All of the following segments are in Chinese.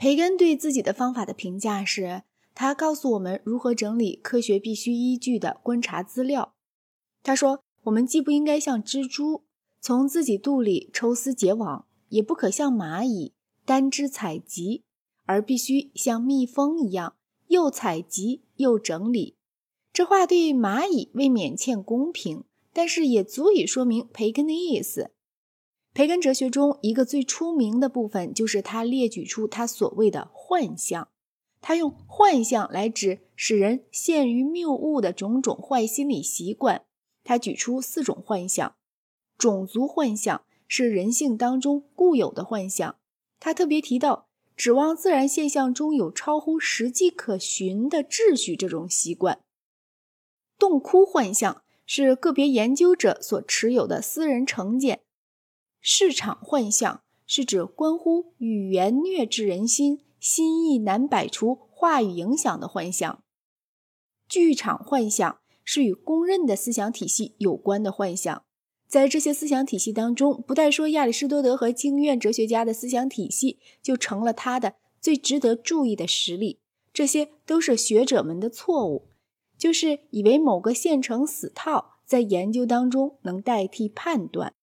培根对自己的方法的评价是：他告诉我们如何整理科学必须依据的观察资料。他说，我们既不应该像蜘蛛从自己肚里抽丝结网，也不可像蚂蚁单只采集，而必须像蜜蜂一样，又采集又整理。这话对蚂蚁未免欠公平，但是也足以说明培根的意思。培根哲学中一个最出名的部分，就是他列举出他所谓的幻象。他用幻象来指使人陷于谬误的种种坏心理习惯。他举出四种幻象：种族幻象是人性当中固有的幻象。他特别提到指望自然现象中有超乎实际可循的秩序这种习惯。洞窟幻象是个别研究者所持有的私人成见。市场幻象是指关乎语言虐制人心、心意难摆除话语影响的幻象。剧场幻象是与公认的思想体系有关的幻象。在这些思想体系当中，不带说亚里士多德和经院哲学家的思想体系就成了他的最值得注意的实例。这些都是学者们的错误。就是以为某个现成死套在研究当中能代替判断，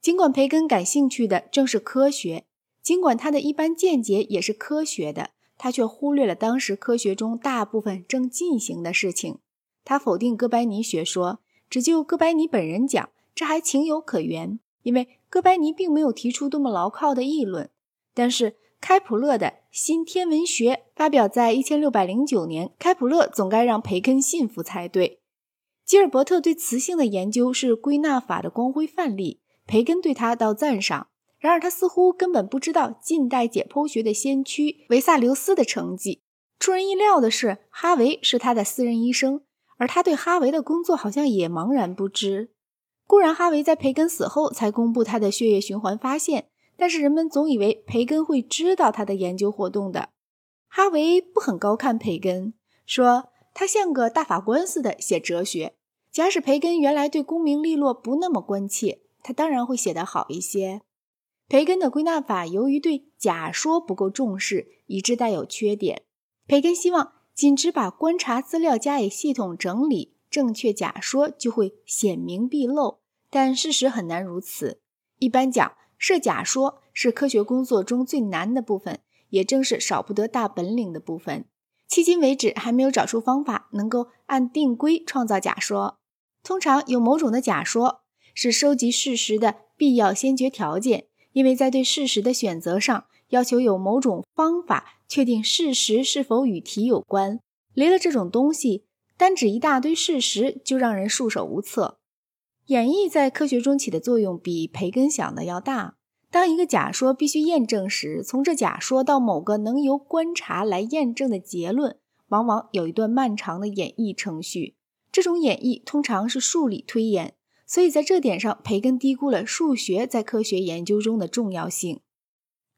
尽管培根感兴趣的正是科学，尽管他的一般见解也是科学的，他却忽略了当时科学中大部分正进行的事情。他否定哥白尼学说，只就哥白尼本人讲，这还情有可原，因为哥白尼并没有提出多么牢靠的议论，但是。开普勒的新天文学发表在一千六百零九年，开普勒总该让培根信服才对。吉尔伯特对磁性的研究是归纳法的光辉范例，培根对他倒赞赏。然而他似乎根本不知道近代解剖学的先驱维萨留斯的成绩。出人意料的是，哈维是他的私人医生，而他对哈维的工作好像也茫然不知。固然，哈维在培根死后才公布他的血液循环发现。但是人们总以为培根会知道他的研究活动的。哈维不很高看培根，说他像个大法官似的写哲学。假使培根原来对功名利禄不那么关切，他当然会写得好一些。培根的归纳法由于对假说不够重视，以致带有缺点。培根希望仅只把观察资料加以系统整理，正确假说就会显明毕露。但事实很难如此。一般讲。设假说是科学工作中最难的部分，也正是少不得大本领的部分。迄今为止，还没有找出方法能够按定规创造假说。通常有某种的假说是收集事实的必要先决条件，因为在对事实的选择上，要求有某种方法确定事实是否与题有关。离了这种东西，单指一大堆事实就让人束手无策。演绎在科学中起的作用比培根想的要大。当一个假说必须验证时，从这假说到某个能由观察来验证的结论，往往有一段漫长的演绎程序。这种演绎通常是数理推演，所以在这点上，培根低估了数学在科学研究中的重要性。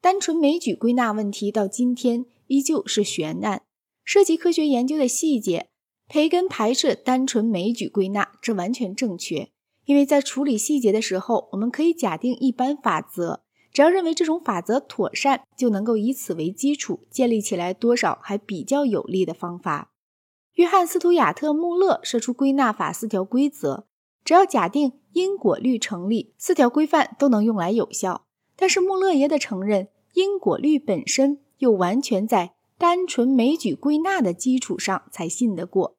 单纯枚举归纳问题到今天依旧是悬案，涉及科学研究的细节，培根排斥单纯枚举归纳，这完全正确。因为在处理细节的时候，我们可以假定一般法则，只要认为这种法则妥善，就能够以此为基础建立起来多少还比较有利的方法。约翰·斯图亚特·穆勒设出归纳法四条规则，只要假定因果律成立，四条规范都能用来有效。但是穆勒也得承认，因果律本身又完全在单纯枚举归纳的基础上才信得过。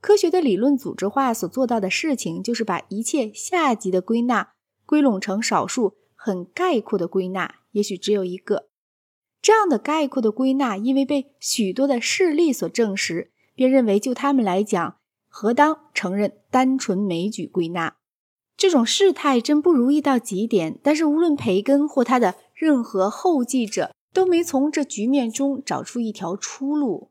科学的理论组织化所做到的事情，就是把一切下级的归纳归拢成少数很概括的归纳，也许只有一个。这样的概括的归纳，因为被许多的事例所证实，便认为就他们来讲，何当承认单纯枚举归纳。这种事态真不如意到极点。但是无论培根或他的任何后继者，都没从这局面中找出一条出路。